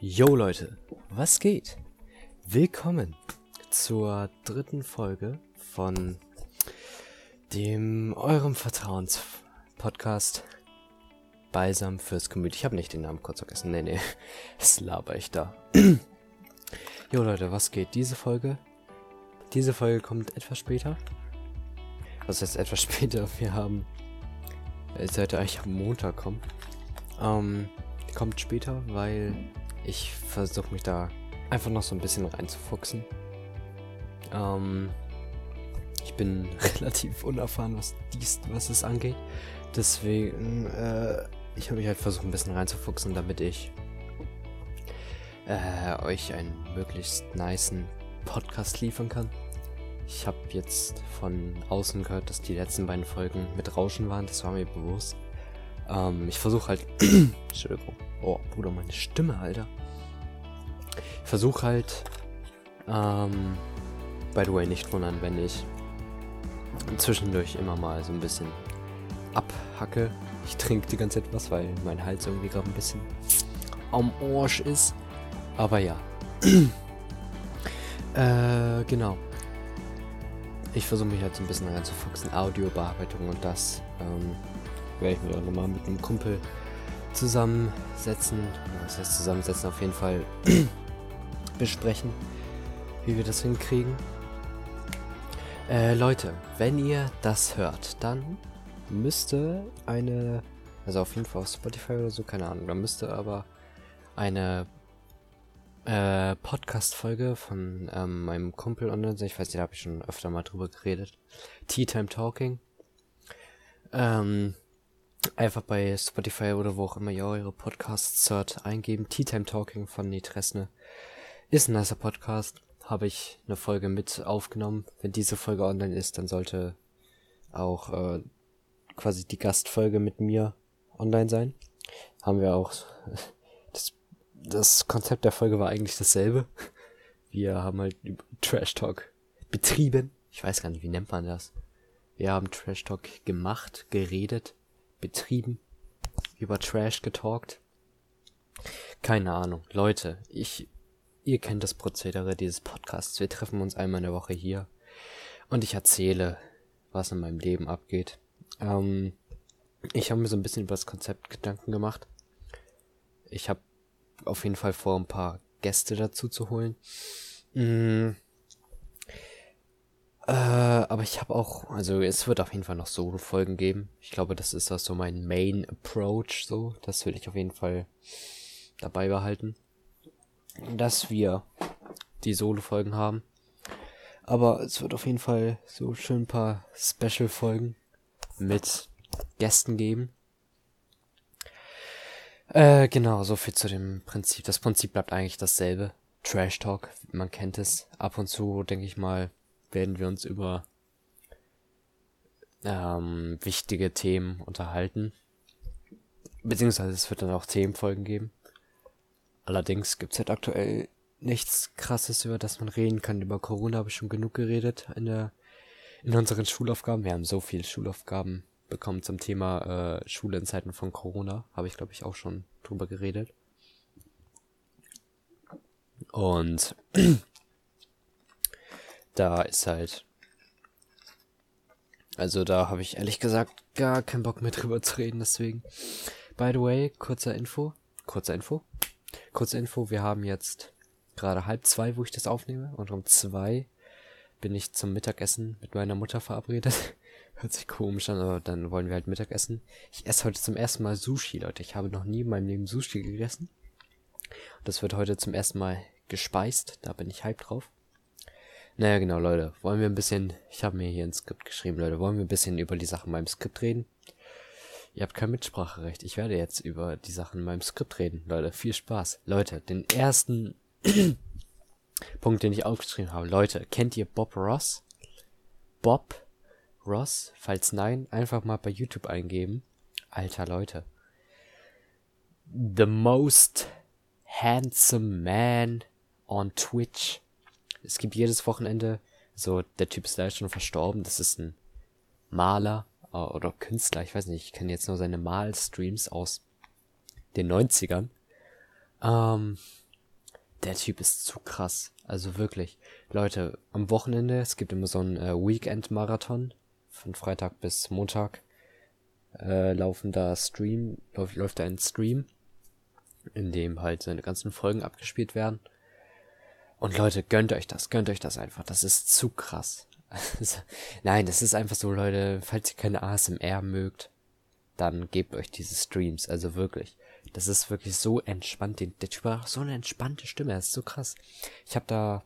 Yo Leute, was geht? Willkommen zur dritten Folge von dem eurem Vertrauenspodcast Balsam fürs Gemüt. Ich habe nicht den Namen kurz vergessen. Nee, nee, das laber ich da. Jo Leute, was geht? Diese Folge? Diese Folge kommt etwas später. Was heißt etwas später? Wir haben. Es sollte eigentlich am Montag kommen. Ähm, kommt später, weil ich versuche mich da einfach noch so ein bisschen reinzufuchsen. Ähm, ich bin relativ unerfahren, was dies, was es angeht. Deswegen, äh, ich habe mich halt versucht, ein bisschen reinzufuchsen, damit ich äh, euch einen möglichst niceen Podcast liefern kann. Ich habe jetzt von außen gehört, dass die letzten beiden Folgen mit Rauschen waren. Das war mir bewusst. Ähm, ich versuche halt. Entschuldigung. Oh, Bruder, meine Stimme, Alter. Ich versuche halt. Ähm, by the way, nicht wundern, wenn ich zwischendurch immer mal so ein bisschen abhacke. Ich trinke die ganze Zeit was, weil mein Hals irgendwie gerade ein bisschen am Arsch ist. Aber ja. äh, genau. Ich versuche mich halt so ein bisschen reinzufuchsen. Audiobearbeitung und das ähm, werde ich mir auch nochmal mit einem Kumpel zusammensetzen. Das heißt zusammensetzen auf jeden Fall besprechen, wie wir das hinkriegen. Äh, Leute, wenn ihr das hört, dann müsste eine, also auf jeden Fall auf Spotify oder so, keine Ahnung, da müsste aber eine äh, Podcast-Folge von ähm, meinem Kumpel online sein. Ich weiß nicht, da habe ich schon öfter mal drüber geredet. Tea Time Talking. Ähm, einfach bei Spotify oder wo auch immer ihr eure Podcasts hört, eingeben. Tea Time Talking von Nitresne. Ist ein nicer Podcast. Habe ich eine Folge mit aufgenommen. Wenn diese Folge online ist, dann sollte auch äh, quasi die Gastfolge mit mir online sein. Haben wir auch das Konzept der Folge war eigentlich dasselbe. Wir haben halt Trash Talk betrieben. Ich weiß gar nicht, wie nennt man das? Wir haben Trash Talk gemacht, geredet, betrieben, über Trash getalkt. Keine Ahnung. Leute, ich, ihr kennt das Prozedere dieses Podcasts. Wir treffen uns einmal in der Woche hier und ich erzähle, was in meinem Leben abgeht. Ähm, ich habe mir so ein bisschen über das Konzept Gedanken gemacht. Ich habe auf jeden Fall vor, ein paar Gäste dazu zu holen. Mm. Äh, aber ich habe auch, also es wird auf jeden Fall noch Solo-Folgen geben. Ich glaube, das ist auch so mein Main Approach, so. Das will ich auf jeden Fall dabei behalten. Dass wir die Solo-Folgen haben. Aber es wird auf jeden Fall so schön ein paar Special-Folgen mit Gästen geben. Äh, genau, so viel zu dem Prinzip. Das Prinzip bleibt eigentlich dasselbe. Trash Talk, man kennt es. Ab und zu, denke ich mal, werden wir uns über ähm, wichtige Themen unterhalten. Beziehungsweise es wird dann auch Themenfolgen geben. Allerdings gibt's halt aktuell nichts krasses, über das man reden kann. Über Corona habe ich schon genug geredet in der in unseren Schulaufgaben. Wir haben so viele Schulaufgaben bekommen zum Thema äh, Schule in Zeiten von Corona. Habe ich, glaube ich, auch schon drüber geredet. Und da ist halt. Also da habe ich ehrlich gesagt gar keinen Bock mehr drüber zu reden, deswegen. By the way, kurzer Info. Kurzer Info. Kurze Info, wir haben jetzt gerade halb zwei, wo ich das aufnehme. Und um zwei bin ich zum Mittagessen mit meiner Mutter verabredet. Hört sich komisch an, aber dann wollen wir halt Mittagessen. Ich esse heute zum ersten Mal Sushi, Leute. Ich habe noch nie in meinem Leben Sushi gegessen. Das wird heute zum ersten Mal gespeist. Da bin ich hype drauf. Naja, genau, Leute. Wollen wir ein bisschen, ich habe mir hier ein Skript geschrieben, Leute. Wollen wir ein bisschen über die Sachen in meinem Skript reden? Ihr habt kein Mitspracherecht. Ich werde jetzt über die Sachen in meinem Skript reden, Leute. Viel Spaß. Leute, den ersten Punkt, den ich aufgeschrieben habe. Leute, kennt ihr Bob Ross? Bob Ross? Falls nein, einfach mal bei YouTube eingeben. Alter Leute. The most handsome man on Twitch. Es gibt jedes Wochenende, so der Typ ist leider schon verstorben, das ist ein Maler oder Künstler, ich weiß nicht, ich kenne jetzt nur seine Malstreams aus den 90ern. Ähm, der Typ ist zu krass. Also wirklich. Leute, am Wochenende, es gibt immer so einen äh, Weekend-Marathon. Von Freitag bis Montag äh, laufen da Stream, läuft, läuft da ein Stream, in dem halt seine ganzen Folgen abgespielt werden. Und Leute, gönnt euch das, gönnt euch das einfach. Das ist zu krass. Nein, das ist einfach so, Leute, falls ihr keine ASMR mögt, dann gebt euch diese Streams. Also wirklich. Das ist wirklich so entspannt. Der Typ hat auch so eine entspannte Stimme. Das ist so krass. Ich habe da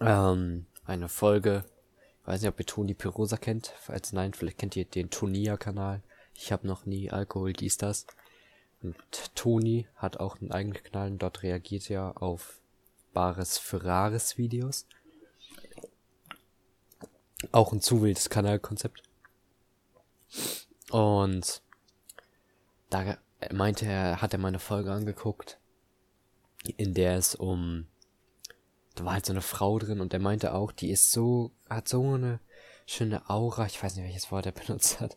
ähm, eine Folge. Ich weiß nicht, ob ihr Toni Pirosa kennt. Falls nein, vielleicht kennt ihr den Tonia-Kanal. Ich habe noch nie Alkohol, dies, das. Und Toni hat auch einen eigenen Kanal und dort reagiert er auf Bares Ferraris Videos. Auch ein zu wildes Kanalkonzept. Und da meinte er, hat er meine Folge angeguckt, in der es um, da war halt so eine Frau drin und er meinte auch, die ist so, hat so eine schöne Aura, ich weiß nicht, welches Wort er benutzt hat.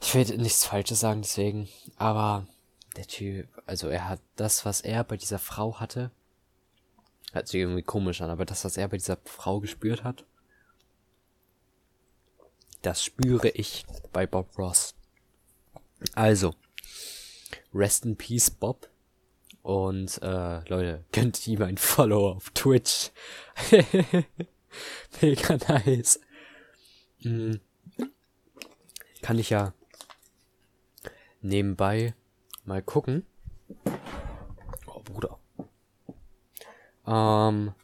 Ich will nichts Falsches sagen, deswegen, aber der Typ, also er hat das, was er bei dieser Frau hatte, hört sich irgendwie komisch an, aber das, was er bei dieser Frau gespürt hat, das spüre ich bei Bob Ross. Also, Rest in Peace Bob. Und äh, Leute, könnt ihr ihm ein Follow auf Twitch. Mega nice. Mhm. Kann ich ja nebenbei mal gucken. Oh, Bruder. Ähm.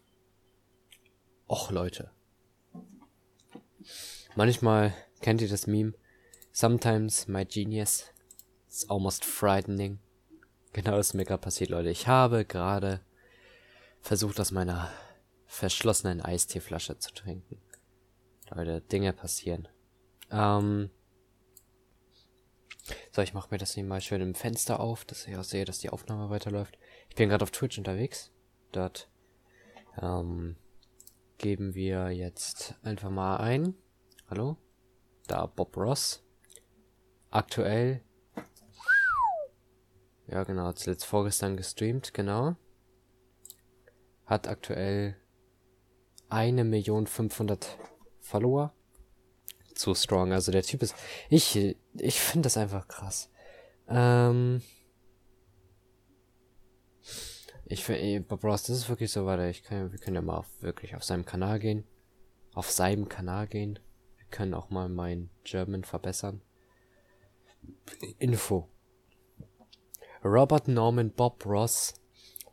Och, Leute. Manchmal kennt ihr das Meme. Sometimes my genius It's almost frightening. Genau das ist mir gerade passiert, Leute. Ich habe gerade versucht, aus meiner verschlossenen Eisteeflasche zu trinken. Leute, Dinge passieren. Ähm. So, ich mache mir das hier mal schön im Fenster auf, dass ich auch sehe, dass die Aufnahme weiterläuft. Ich bin gerade auf Twitch unterwegs. Dort ähm, geben wir jetzt einfach mal ein. Hallo? Da Bob Ross. Aktuell ja, genau, zuletzt vorgestern gestreamt, genau. Hat aktuell eine Million 500 Follower. Zu strong, also der Typ ist, ich, ich finde das einfach krass. Ähm, ich finde, Bob Ross, das ist wirklich so, warte, ich kann, wir können ja mal auf, wirklich auf seinem Kanal gehen. Auf seinem Kanal gehen. Können auch mal mein German verbessern. Info. Robert Norman Bob Ross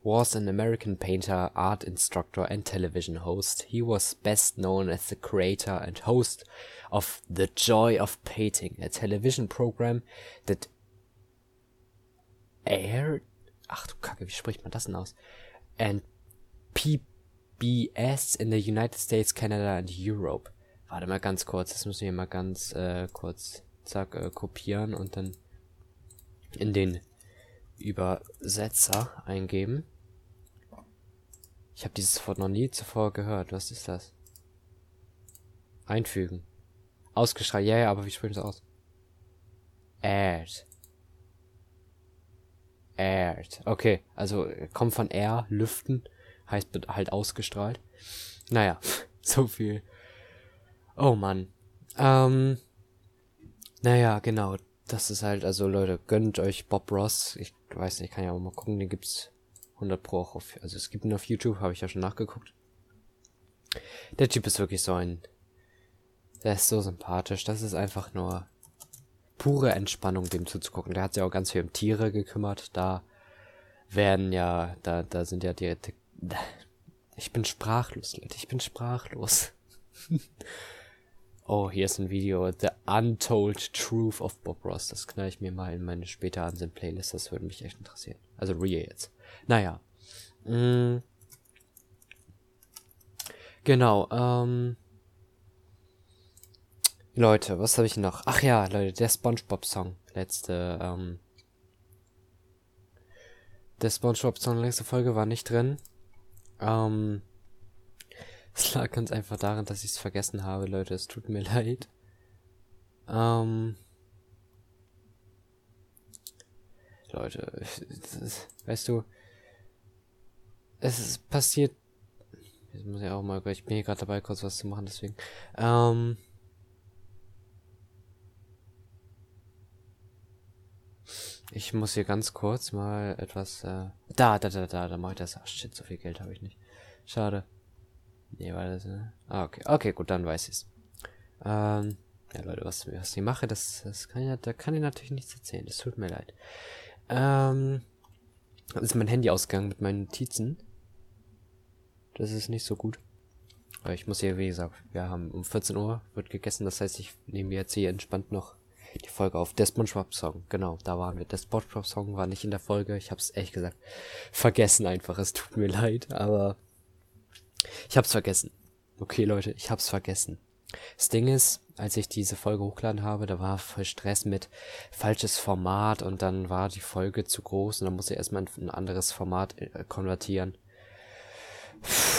was an American painter, art instructor, and television host. He was best known as the creator and host of The Joy of Painting, a television program that aired. Ach du Kacke, wie spricht man das denn aus? And PBS in the United States, Canada and Europe. Warte mal ganz kurz, das müssen wir mal ganz äh, kurz zack äh, kopieren und dann in den Übersetzer eingeben. Ich habe dieses Wort noch nie zuvor gehört. Was ist das? Einfügen. Ausgestrahlt. Ja, ja, aber wie spricht das aus? Aired. Aired. Okay, also kommt von air, lüften, heißt halt ausgestrahlt. Naja, so viel. Oh Mann. Ähm, naja, genau. Das ist halt, also Leute, gönnt euch Bob Ross. Ich weiß nicht, kann ja auch mal gucken, den gibt's 100 Pro auch auf, also es gibt ihn auf YouTube, habe ich ja schon nachgeguckt. Der Typ ist wirklich so ein, der ist so sympathisch, das ist einfach nur pure Entspannung, dem zuzugucken. Der hat sich auch ganz viel um Tiere gekümmert, da werden ja, da, da sind ja die ich bin sprachlos, Leute, ich bin sprachlos. Oh, hier ist ein Video. The Untold Truth of Bob Ross. Das knall ich mir mal in meine später ansehen Playlist. Das würde mich echt interessieren. Also Real jetzt. Naja. Mm. Genau, ähm. Leute, was habe ich noch? Ach ja, Leute, der SpongeBob-Song. Letzte, ähm. Der SpongeBob-Song letzte Folge war nicht drin. Ähm. Es lag ganz einfach daran, dass ich es vergessen habe, Leute. Es tut mir leid. Ähm. Leute, weißt du, es ist passiert. Jetzt muss ich auch mal, ich bin hier gerade dabei, kurz was zu machen, deswegen. Ähm. Ich muss hier ganz kurz mal etwas. Äh, da, da, da, da, da mache ich das. Ach shit, so viel Geld habe ich nicht. Schade. Nee, war das. Äh, ah, okay. Okay, gut, dann weiß ich's. Ähm. Ja, Leute, was, was ich mache, das, das kann ich, da kann ich natürlich nichts erzählen. Das tut mir leid. Ähm. Ist mein Handy ausgegangen mit meinen Notizen. Das ist nicht so gut. Aber ich muss hier, wie gesagt, wir haben um 14 Uhr wird gegessen. Das heißt, ich nehme jetzt hier entspannt noch die Folge auf. Der SpongeBob-Song, genau, da waren wir. Der SpongeBob-Song war nicht in der Folge. Ich hab's ehrlich gesagt vergessen einfach. Es tut mir leid, aber ich hab's vergessen. Okay, Leute, ich hab's vergessen. Das Ding ist, als ich diese Folge hochgeladen habe, da war voll Stress mit falsches Format und dann war die Folge zu groß und dann musste ich erstmal in ein anderes Format äh, konvertieren.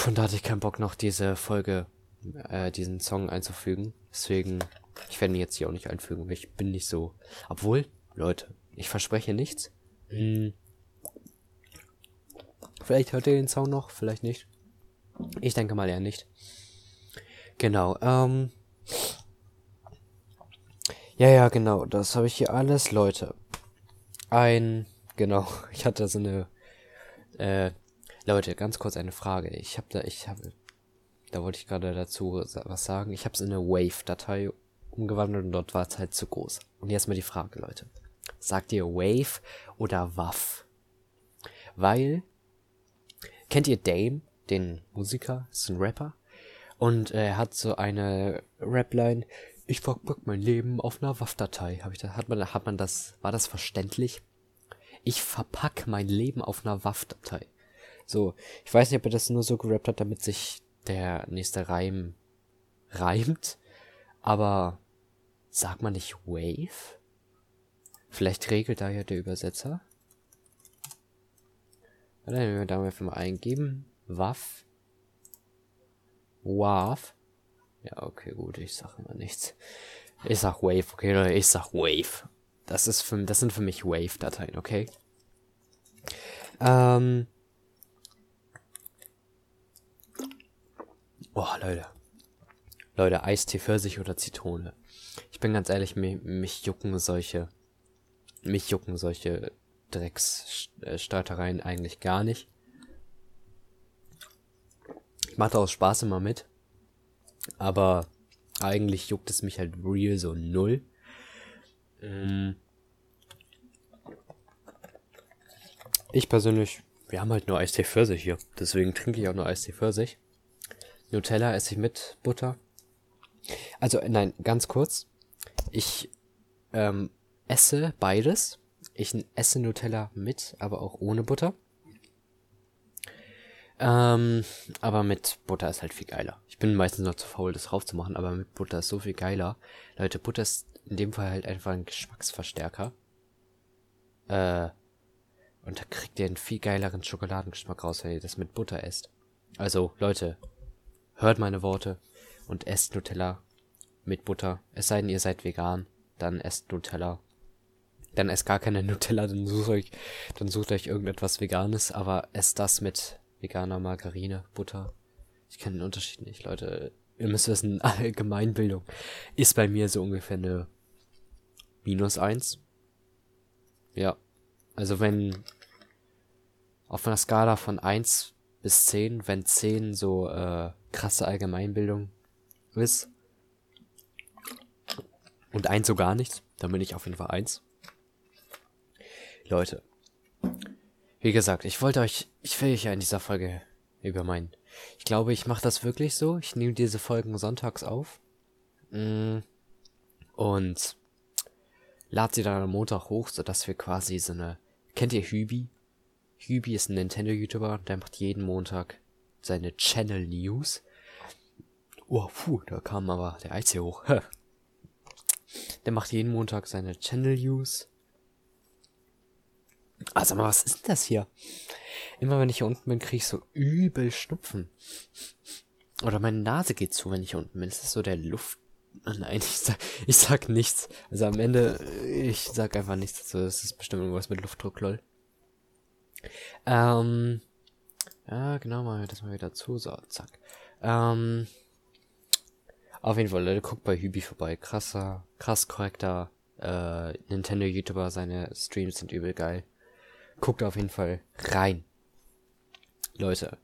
Und da hatte ich keinen Bock noch diese Folge, äh, diesen Song einzufügen. Deswegen ich werde ihn jetzt hier auch nicht einfügen, weil ich bin nicht so. Obwohl, Leute, ich verspreche nichts. Hm. Vielleicht hört ihr den Sound noch, vielleicht nicht. Ich denke mal eher nicht. Genau, ähm. Ja, ja, genau, das habe ich hier alles, Leute. Ein, genau, ich hatte so eine, äh, Leute, ganz kurz eine Frage. Ich habe da, ich habe, da wollte ich gerade dazu was sagen. Ich habe es in eine Wave-Datei umgewandelt und dort war es halt zu groß. Und jetzt mal die Frage, Leute. Sagt ihr Wave oder Waff? Weil, kennt ihr Dame, den Musiker, ist ein Rapper? Und er hat so eine Rapline, ich verpack mein Leben auf einer Waff-Datei. Hab ich da, hat man, hat man das, war das verständlich? Ich verpack mein Leben auf einer Waff-Datei. So, ich weiß nicht, ob er das nur so gerappt hat, damit sich der nächste Reim reimt, aber Sagt man nicht Wave? Vielleicht regelt da ja der Übersetzer. Dann werden wir da einfach mal eingeben. Waff. Waff. Ja, okay, gut, ich sag immer nichts. Ich sag Wave, okay, Leute, ich sag Wave. Das ist für, das sind für mich Wave-Dateien, okay? Ähm. Oh, Leute. Leute, Eistee, Pfirsich oder Zitrone. Ich bin ganz ehrlich, mich, mich jucken solche, mich jucken solche Drecksstreitereien eigentlich gar nicht. Ich mache aus Spaß immer mit. Aber eigentlich juckt es mich halt real so null. Ähm ich persönlich, wir haben halt nur Eistee Pfirsich hier. Deswegen trinke ich auch nur Eistee Pfirsich. Nutella esse ich mit Butter. Also, nein, ganz kurz. Ich ähm, esse beides. Ich esse Nutella mit, aber auch ohne Butter. Ähm, aber mit Butter ist halt viel geiler. Ich bin meistens noch zu faul, das raufzumachen, aber mit Butter ist so viel geiler. Leute, Butter ist in dem Fall halt einfach ein Geschmacksverstärker. Äh, und da kriegt ihr einen viel geileren Schokoladengeschmack raus, wenn ihr das mit Butter esst. Also, Leute, hört meine Worte und esst Nutella mit Butter. Es sei denn, ihr seid vegan, dann esst Nutella. Dann esst gar keine Nutella, dann sucht euch, dann sucht euch irgendetwas Veganes, aber esst das mit veganer Margarine, Butter. Ich kenne den Unterschied nicht, Leute. Ihr müsst wissen, Allgemeinbildung ist bei mir so ungefähr eine minus eins. Ja. Also wenn auf einer Skala von eins bis zehn, wenn zehn so äh, krasse Allgemeinbildung ist, und eins so gar nichts. Dann bin ich auf jeden Fall eins. Leute. Wie gesagt, ich wollte euch, ich will euch ja in dieser Folge über meinen. Ich glaube, ich mache das wirklich so. Ich nehme diese Folgen sonntags auf. Mm, und lade sie dann am Montag hoch, sodass wir quasi so eine. Kennt ihr Hübi? Hübi ist ein Nintendo-YouTuber, der macht jeden Montag seine Channel News. Oh, puh, da kam aber der Eis hier hoch. Der macht jeden Montag seine Channel News. Ah, sag mal, was ist denn das hier? Immer wenn ich hier unten bin, kriege ich so übel Schnupfen. Oder meine Nase geht zu, wenn ich hier unten bin. Ist das so der Luft? Oh nein, ich sag, ich sag nichts. Also am Ende, ich sag einfach nichts dazu. Das ist bestimmt irgendwas mit Luftdruck, lol. Ähm, Ja, genau, mal das mal wieder zu. So, zack. Ähm, auf jeden Fall, Leute, guckt bei Hübi vorbei. Krasser, krass korrekter äh, Nintendo-YouTuber. Seine Streams sind übel geil. Guckt auf jeden Fall rein. Leute,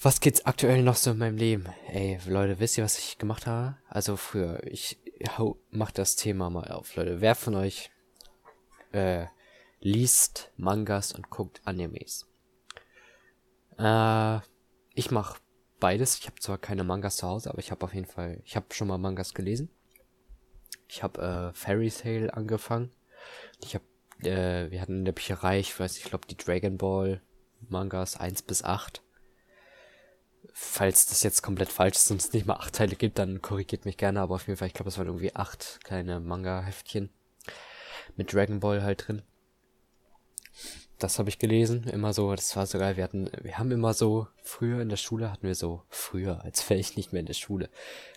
was geht's aktuell noch so in meinem Leben? Ey, Leute, wisst ihr, was ich gemacht habe? Also früher, ich hau, mach das Thema mal auf, Leute. Wer von euch äh, liest Mangas und guckt Animes? Äh, ich mach beides. Ich habe zwar keine Mangas zu Hause, aber ich habe auf jeden Fall, ich habe schon mal Mangas gelesen. Ich habe äh, Fairy Tail angefangen. Ich habe, äh, wir hatten in der Bücherei, ich weiß, ich glaube die Dragon Ball Mangas 1 bis 8. Falls das jetzt komplett falsch ist und es nicht mal acht Teile gibt, dann korrigiert mich gerne, aber auf jeden Fall, ich glaube, es waren irgendwie acht kleine Manga-Heftchen mit Dragon Ball halt drin. Das habe ich gelesen, immer so, das war so geil. Wir hatten, wir haben immer so, früher in der Schule hatten wir so, früher, als wäre ich nicht mehr in der Schule,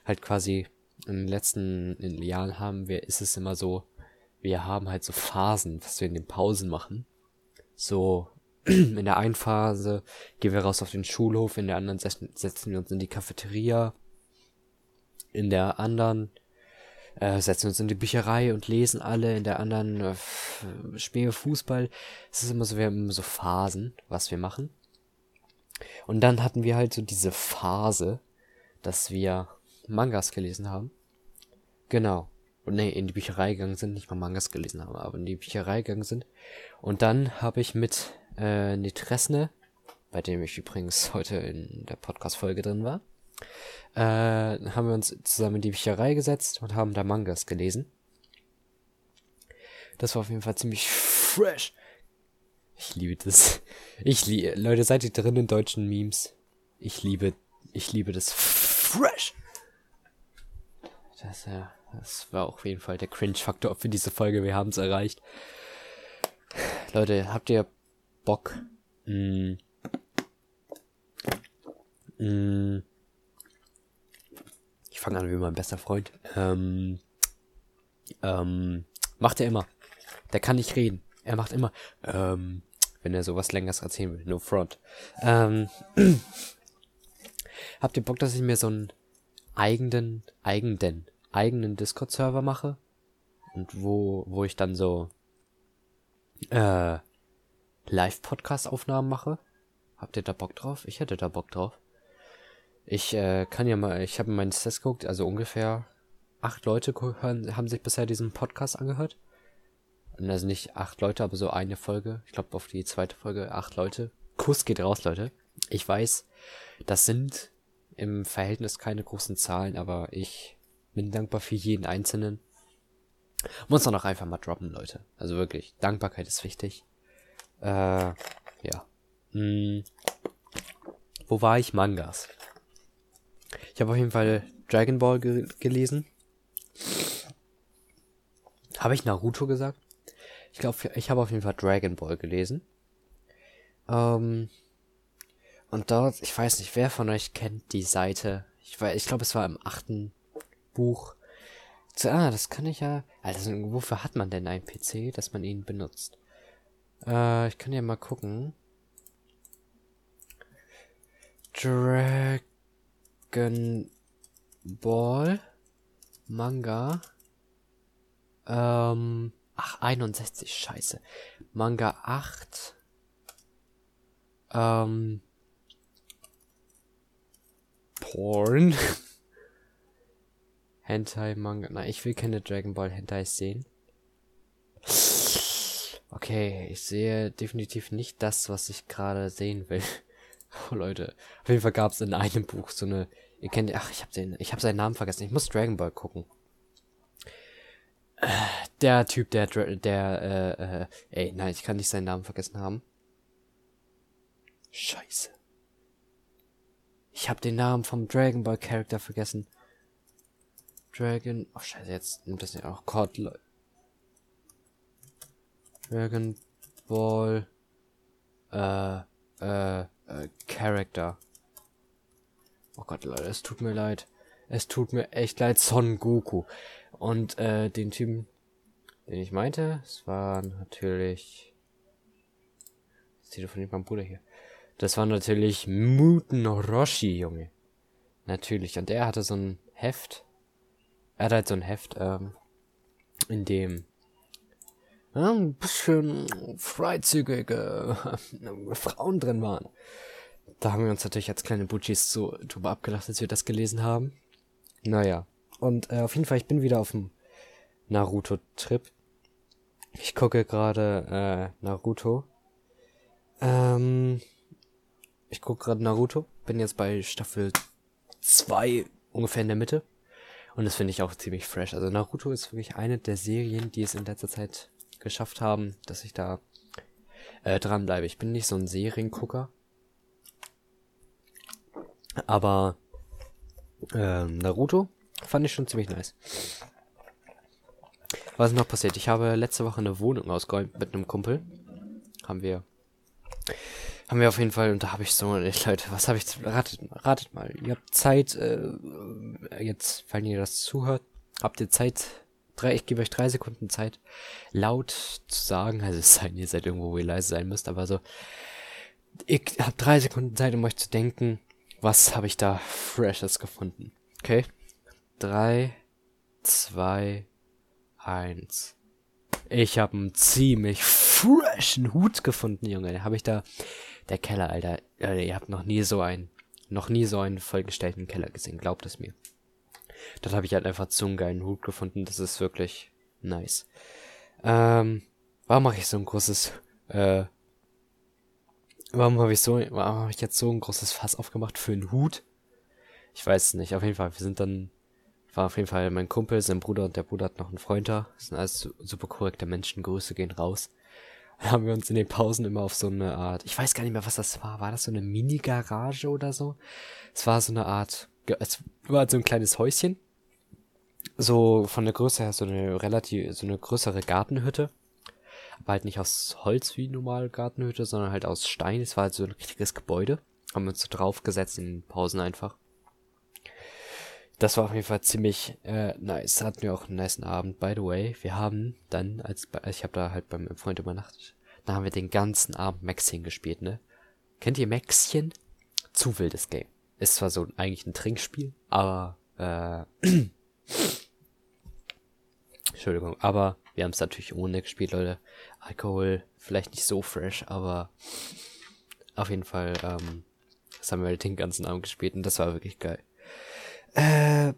halt quasi in den letzten in Jahren haben wir, ist es immer so, wir haben halt so Phasen, was wir in den Pausen machen. So, in der einen Phase gehen wir raus auf den Schulhof, in der anderen setzen, wir uns in die Cafeteria. In der anderen äh, setzen wir uns in die Bücherei und lesen alle, in der anderen äh, spielen wir Fußball. Es ist immer so, wir haben immer so Phasen, was wir machen. Und dann hatten wir halt so diese Phase, dass wir Mangas gelesen haben. Genau. Und nee, in die Bücherei gegangen sind, nicht mal Mangas gelesen haben, aber in die Bücherei gegangen sind. Und dann habe ich mit äh, Nitresne, bei dem ich übrigens heute in der Podcast-Folge drin war, äh, haben wir uns zusammen in die Bücherei gesetzt und haben da Mangas gelesen. Das war auf jeden Fall ziemlich fresh. Ich liebe das. Ich liebe, Leute, seid ihr drin in deutschen Memes? Ich liebe, ich liebe das fresh. Das, ja, das war auf jeden Fall der Cringe-Faktor für diese Folge. Wir haben es erreicht. Leute, habt ihr Bock? Mm, mm, ich fange an wie mein bester Freund. Ähm, ähm, macht er immer. Der kann nicht reden. Er macht immer, ähm, wenn er sowas längeres erzählen will. No front. Ähm, habt ihr Bock, dass ich mir so einen eigenen, eigenen, eigenen Discord-Server mache? Und wo, wo ich dann so, äh, Live-Podcast-Aufnahmen mache? Habt ihr da Bock drauf? Ich hätte da Bock drauf. Ich äh, kann ja mal, ich habe meinen Test geguckt, also ungefähr acht Leute hören, haben sich bisher diesen Podcast angehört. Also nicht acht Leute, aber so eine Folge. Ich glaube auf die zweite Folge acht Leute. Kuss geht raus, Leute. Ich weiß, das sind im Verhältnis keine großen Zahlen, aber ich bin dankbar für jeden Einzelnen. Muss man auch einfach mal droppen, Leute. Also wirklich, Dankbarkeit ist wichtig. Äh, ja. Hm. Wo war ich? Mangas. Ich habe auf jeden Fall Dragon Ball ge gelesen. Habe ich Naruto gesagt? Ich glaube, ich habe auf jeden Fall Dragon Ball gelesen. Ähm, und dort, ich weiß nicht, wer von euch kennt die Seite. Ich, ich glaube, es war im achten Buch. Ah, das kann ich ja. Also, wofür hat man denn einen PC, dass man ihn benutzt? Äh, ich kann ja mal gucken. Dragon Ball Manga. Ähm, ach, 61, scheiße. Manga 8. Ähm, Porn. Hentai Manga. Na, ich will keine Dragon Ball Hentai sehen. Okay, ich sehe definitiv nicht das, was ich gerade sehen will. oh Leute, auf jeden Fall gab es in einem Buch so eine. Ihr kennt, ach, ich habe den, ich habe seinen Namen vergessen. Ich muss Dragon Ball gucken. Der Typ, der, der, äh, äh, ey, nein, ich kann nicht seinen Namen vergessen haben. Scheiße. Ich habe den Namen vom Dragon Ball Charakter vergessen. Dragon, oh scheiße, jetzt ein bisschen, oh Gott, Leute. Dragon Ball äh, äh, äh, Character. Oh Gott, Leute, es tut mir leid. Es tut mir echt leid, Son Goku. Und äh, den Typen, den ich meinte, es war natürlich. Das telefoniert mein Bruder hier. Das war natürlich Muten Roshi, Junge. Natürlich. Und er hatte so ein Heft. Er hat halt so ein Heft, ähm, in dem ja, ein bisschen freizügige Frauen drin waren. Da haben wir uns natürlich als kleine Butchis so drüber abgelacht, als wir das gelesen haben. Naja. Und äh, auf jeden Fall, ich bin wieder auf dem Naruto-Trip. Ich gucke gerade äh, Naruto. Ähm, ich gucke gerade Naruto. Bin jetzt bei Staffel 2 ungefähr in der Mitte. Und das finde ich auch ziemlich fresh. Also Naruto ist wirklich eine der Serien, die es in letzter Zeit geschafft haben, dass ich da äh, dranbleibe. Ich bin nicht so ein Seriengucker. Aber äh, Naruto fand ich schon ziemlich nice. Was ist noch passiert? Ich habe letzte Woche eine Wohnung ausgeräumt mit einem Kumpel. Haben wir. Haben wir auf jeden Fall, und da habe ich so, Leute, was habe ich, ratet, ratet mal, ihr habt Zeit, äh, jetzt, falls ihr das zuhört, habt ihr Zeit, drei, ich gebe euch drei Sekunden Zeit, laut zu sagen, also es sei denn, ihr seid irgendwo, wo ihr leise sein müsst, aber so, ich habe drei Sekunden Zeit, um euch zu denken, was habe ich da Freshes gefunden. Okay? Drei, zwei, eins. Ich habe einen ziemlich freshen Hut gefunden, Junge. Den habe ich da. Der Keller, Alter. Ihr habt noch nie so einen, noch nie so einen vollgestellten Keller gesehen. Glaubt es mir. Dort habe ich halt einfach so einen geilen Hut gefunden. Das ist wirklich nice. Ähm, warum mache ich so ein großes, äh, warum habe ich so, warum habe ich jetzt so ein großes Fass aufgemacht für einen Hut? Ich weiß es nicht. Auf jeden Fall, wir sind dann, war auf jeden Fall mein Kumpel, sein Bruder und der Bruder hat noch einen Freund da. Das sind alles super korrekte Menschen. Grüße gehen raus. Haben wir uns in den Pausen immer auf so eine Art, ich weiß gar nicht mehr, was das war. War das so eine Mini-Garage oder so? Es war so eine Art es war halt so ein kleines Häuschen. So von der Größe her so eine relativ, so eine größere Gartenhütte. Aber halt nicht aus Holz wie normal Gartenhütte, sondern halt aus Stein. Es war halt so ein richtiges Gebäude. Haben wir uns so draufgesetzt in den Pausen einfach. Das war auf jeden Fall ziemlich äh, nice. Hatten wir auch einen nice Abend. By the way, wir haben dann, als ich habe da halt beim Freund übernachtet, da haben wir den ganzen Abend Maxchen gespielt, ne? Kennt ihr Maxchen? Zu wildes Game. Ist zwar so eigentlich ein Trinkspiel, aber äh, Entschuldigung, aber wir haben es natürlich ohne gespielt, Leute. Alkohol vielleicht nicht so fresh, aber auf jeden Fall, ähm, das haben wir halt den ganzen Abend gespielt und das war wirklich geil. Äh,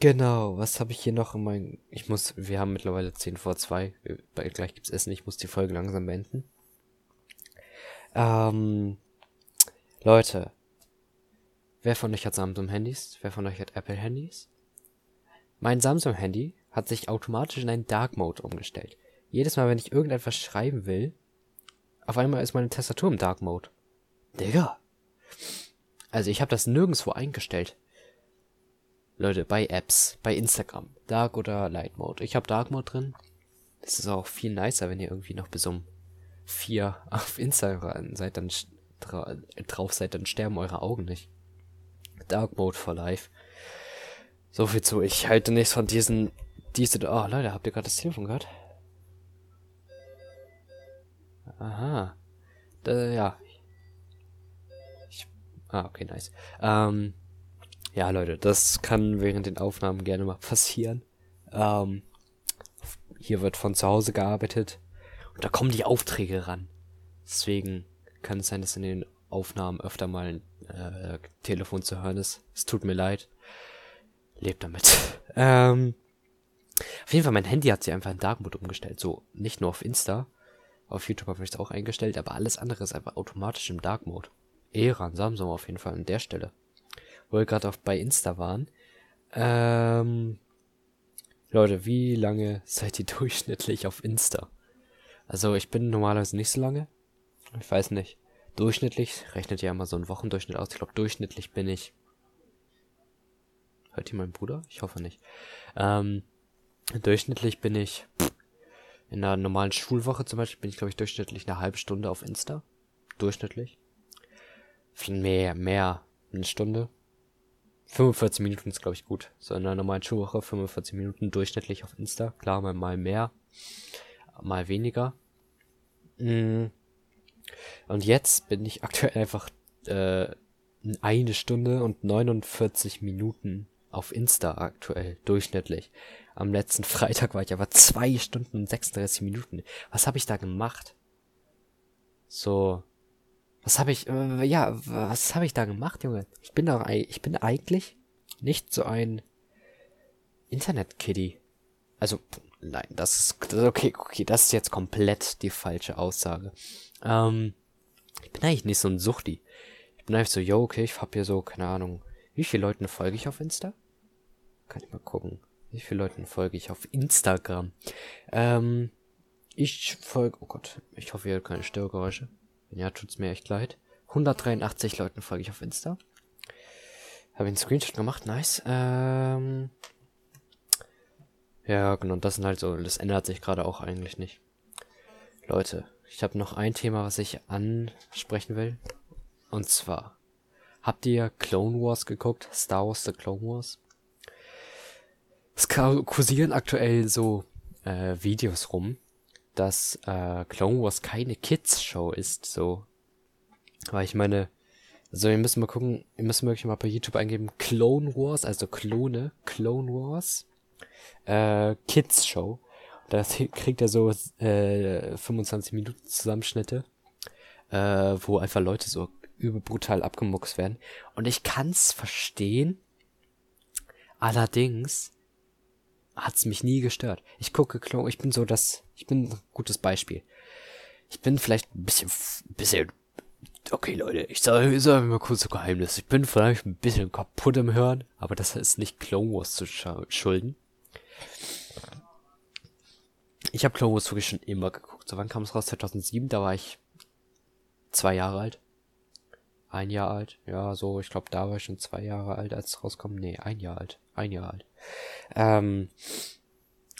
genau, was habe ich hier noch in meinem... Ich muss, wir haben mittlerweile 10 vor 2, gleich gibt's Essen, ich muss die Folge langsam beenden. Ähm, Leute, Wer von euch hat Samsung-Handys? Wer von euch hat Apple-Handys? Mein Samsung-Handy hat sich automatisch in einen Dark Mode umgestellt. Jedes Mal, wenn ich irgendetwas schreiben will, auf einmal ist meine Tastatur im Dark Mode. Digga. Also ich habe das nirgendwo eingestellt. Leute, bei Apps, bei Instagram, Dark oder Light Mode. Ich habe Dark Mode drin. Das ist auch viel nicer, wenn ihr irgendwie noch bis um vier auf Instagram seid, dann drauf seid, dann sterben eure Augen nicht. Dark Mode for Life. So viel zu. Ich halte nichts von diesen. Diese. Oh, Leute, habt ihr gerade das Telefon gehört? Aha. Da, ja. Ich, ah, okay, nice. Ähm, ja, Leute, das kann während den Aufnahmen gerne mal passieren. Ähm, hier wird von zu Hause gearbeitet. Und da kommen die Aufträge ran. Deswegen kann es sein, dass in den Aufnahmen öfter mal ein äh, Telefon zu hören ist. Es tut mir leid. Lebt damit. ähm, auf jeden Fall, mein Handy hat sich einfach in Dark Mode umgestellt. So, nicht nur auf Insta. Auf YouTube habe ich es auch eingestellt, aber alles andere ist einfach automatisch im Dark Mode. Ehre an Samsung auf jeden Fall an der Stelle. Wo wir gerade bei Insta waren. Ähm, Leute, wie lange seid ihr durchschnittlich auf Insta? Also ich bin normalerweise nicht so lange. Ich weiß nicht durchschnittlich, rechnet ja immer so einen Wochendurchschnitt aus. Ich glaube, durchschnittlich bin ich. Hört ihr meinen Bruder? Ich hoffe nicht. Ähm, durchschnittlich bin ich in einer normalen Schulwoche zum Beispiel bin ich, glaube ich, durchschnittlich eine halbe Stunde auf Insta. Durchschnittlich. Mehr, mehr, eine Stunde. 45 Minuten ist, glaube ich, gut. So in einer normalen Schulwoche 45 Minuten durchschnittlich auf Insta. Klar, mal, mehr, mal weniger. Mhm. Und jetzt bin ich aktuell einfach äh, eine Stunde und 49 Minuten auf Insta aktuell, durchschnittlich. Am letzten Freitag war ich aber zwei Stunden und 36 Minuten. Was habe ich da gemacht? So. Was habe ich, äh, ja, was habe ich da gemacht, Junge? Ich bin doch, ich bin eigentlich nicht so ein Internet-Kitty. Also, nein, das ist, okay, okay, das ist jetzt komplett die falsche Aussage. Ähm, ich bin eigentlich nicht so ein Suchti. Ich bin einfach so, yo, okay, ich hab hier so, keine Ahnung, wie viele Leuten folge ich auf Insta? Kann ich mal gucken. Wie viele Leuten folge ich auf Instagram? Ähm, ich folge, oh Gott, ich hoffe, ihr habt keine Störgeräusche. Ja, tut's mir echt leid. 183 Leuten folge ich auf Insta. Habe einen Screenshot gemacht, nice. Ähm, ja, genau, das sind halt so, das ändert sich gerade auch eigentlich nicht. Leute, ich habe noch ein Thema, was ich ansprechen will. Und zwar, habt ihr Clone Wars geguckt? Star Wars The Clone Wars? Es kursieren aktuell so äh, Videos rum, dass äh, Clone Wars keine Kids-Show ist, so. Weil ich meine, also ihr müsst mal gucken, ihr müsst wirklich mal bei YouTube eingeben, Clone Wars, also Klone, Clone Wars, äh, Kids Show. Da kriegt er so äh, 25 Minuten Zusammenschnitte, äh, wo einfach Leute so überbrutal abgemuckst werden. Und ich kann's verstehen. Allerdings hat's mich nie gestört. Ich gucke Clone, ich bin so das, ich bin ein gutes Beispiel. Ich bin vielleicht ein bisschen, bisschen, okay Leute, ich sage, ich sage mal kurz ein Geheimnis. Ich bin vielleicht ein bisschen kaputt im Hören, aber das ist nicht Clone Wars zu schulden. Ich habe Clone Wars wirklich schon immer geguckt. So wann kam es raus? 2007, da war ich zwei Jahre alt. Ein Jahr alt. Ja, so, ich glaube, da war ich schon zwei Jahre alt, als es rauskam. Nee, ein Jahr alt. Ein Jahr alt. Ähm,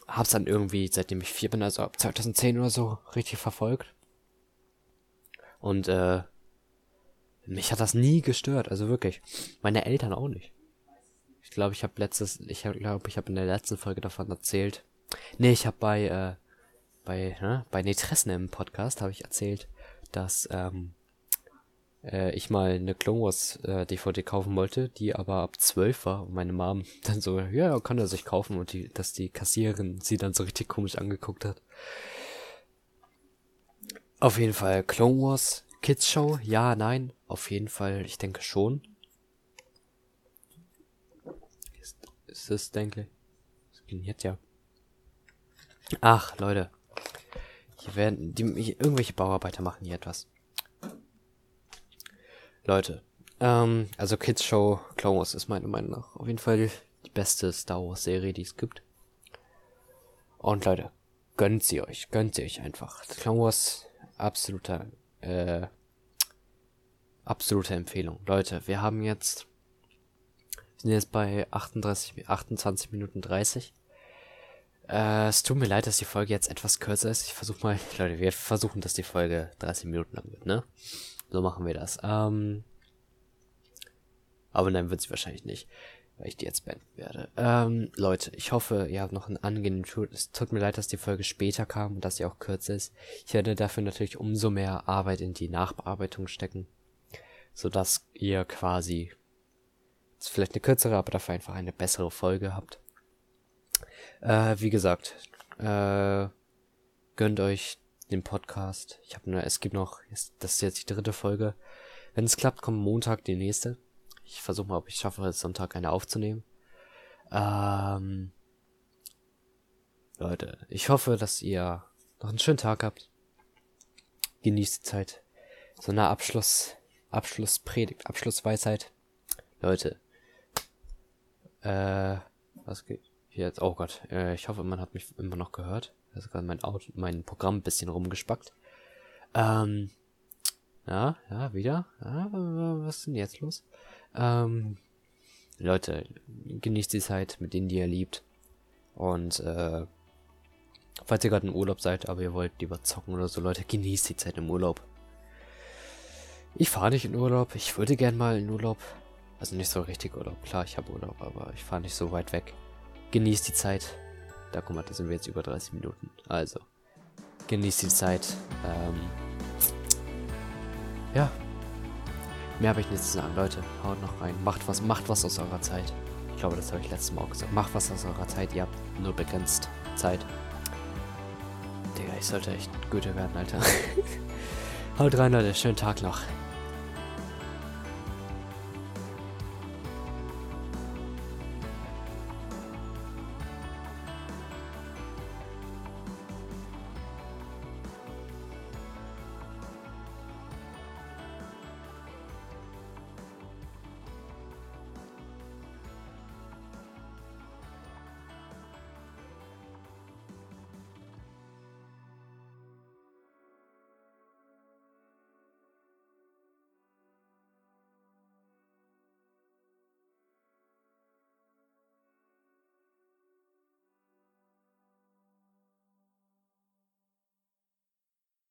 hab's dann irgendwie, seitdem ich vier bin, also ab 2010 oder so, richtig verfolgt. Und, äh, mich hat das nie gestört, also wirklich. Meine Eltern auch nicht. Ich glaube, ich habe letztes, ich glaube, ich habe in der letzten Folge davon erzählt. Nee, ich habe bei, äh, bei, ne, bei Netressen im Podcast habe ich erzählt, dass, ähm, äh, ich mal eine Clone Wars äh, DVD kaufen wollte, die aber ab 12 war und meine Mom dann so, ja, kann er sich kaufen und die, dass die Kassiererin sie dann so richtig komisch angeguckt hat. Auf jeden Fall Clone Wars Kids Show, ja, nein, auf jeden Fall, ich denke schon. Ist, ist es, denke ich. Das ging jetzt ja. Ach, Leute. Hier werden, die, irgendwelche Bauarbeiter machen hier etwas. Leute, ähm, also Kids Show Clone Wars ist meiner Meinung nach auf jeden Fall die beste Star Wars Serie, die es gibt. Und Leute, gönnt sie euch, gönnt sie euch einfach. Clone Wars, absoluter, äh, absolute Empfehlung. Leute, wir haben jetzt, sind jetzt bei 38, 28 Minuten 30. Äh, es tut mir leid, dass die Folge jetzt etwas kürzer ist. Ich versuche mal, Leute, wir versuchen, dass die Folge 30 Minuten lang wird, ne? So machen wir das. Ähm, aber dann wird sie wahrscheinlich nicht, weil ich die jetzt beenden werde. Ähm, Leute, ich hoffe, ihr habt noch einen angenehmen Tour. Es tut mir leid, dass die Folge später kam und dass sie auch kürzer ist. Ich werde dafür natürlich umso mehr Arbeit in die Nachbearbeitung stecken, sodass ihr quasi vielleicht eine kürzere, aber dafür einfach eine bessere Folge habt. Äh, wie gesagt, äh, gönnt euch den Podcast. Ich habe nur, es gibt noch, das ist jetzt die dritte Folge. Wenn es klappt, kommt Montag die nächste. Ich versuche mal, ob ich schaffe, Sonntag eine aufzunehmen. Ähm, Leute, ich hoffe, dass ihr noch einen schönen Tag habt. Genießt die Zeit. So eine Abschluss, Abschlusspredigt, Abschlussweisheit. Leute, äh, was geht jetzt? Oh Gott, äh, ich hoffe, man hat mich immer noch gehört. Gerade mein Auto, mein Programm ein bisschen rumgespackt. Ähm, ja, ja, wieder. Ja, was ist denn jetzt los? Ähm, Leute, genießt die Zeit mit denen, die ihr liebt. Und, äh, falls ihr gerade im Urlaub seid, aber ihr wollt lieber zocken oder so, Leute, genießt die Zeit im Urlaub. Ich fahre nicht in Urlaub. Ich würde gern mal in Urlaub. Also nicht so richtig Urlaub. Klar, ich habe Urlaub, aber ich fahre nicht so weit weg. Genießt die Zeit. Da guck mal, da sind wir jetzt über 30 Minuten. Also, genießt die Zeit. Ähm, ja. Mehr habe ich nicht zu sagen. Leute, haut noch rein. Macht was, macht was aus eurer Zeit. Ich glaube, das habe ich letztes Mal auch gesagt. Macht was aus eurer Zeit. Ihr habt nur begrenzt Zeit. Digga, ich sollte echt Goethe werden, Alter. haut rein, Leute. Schönen Tag noch.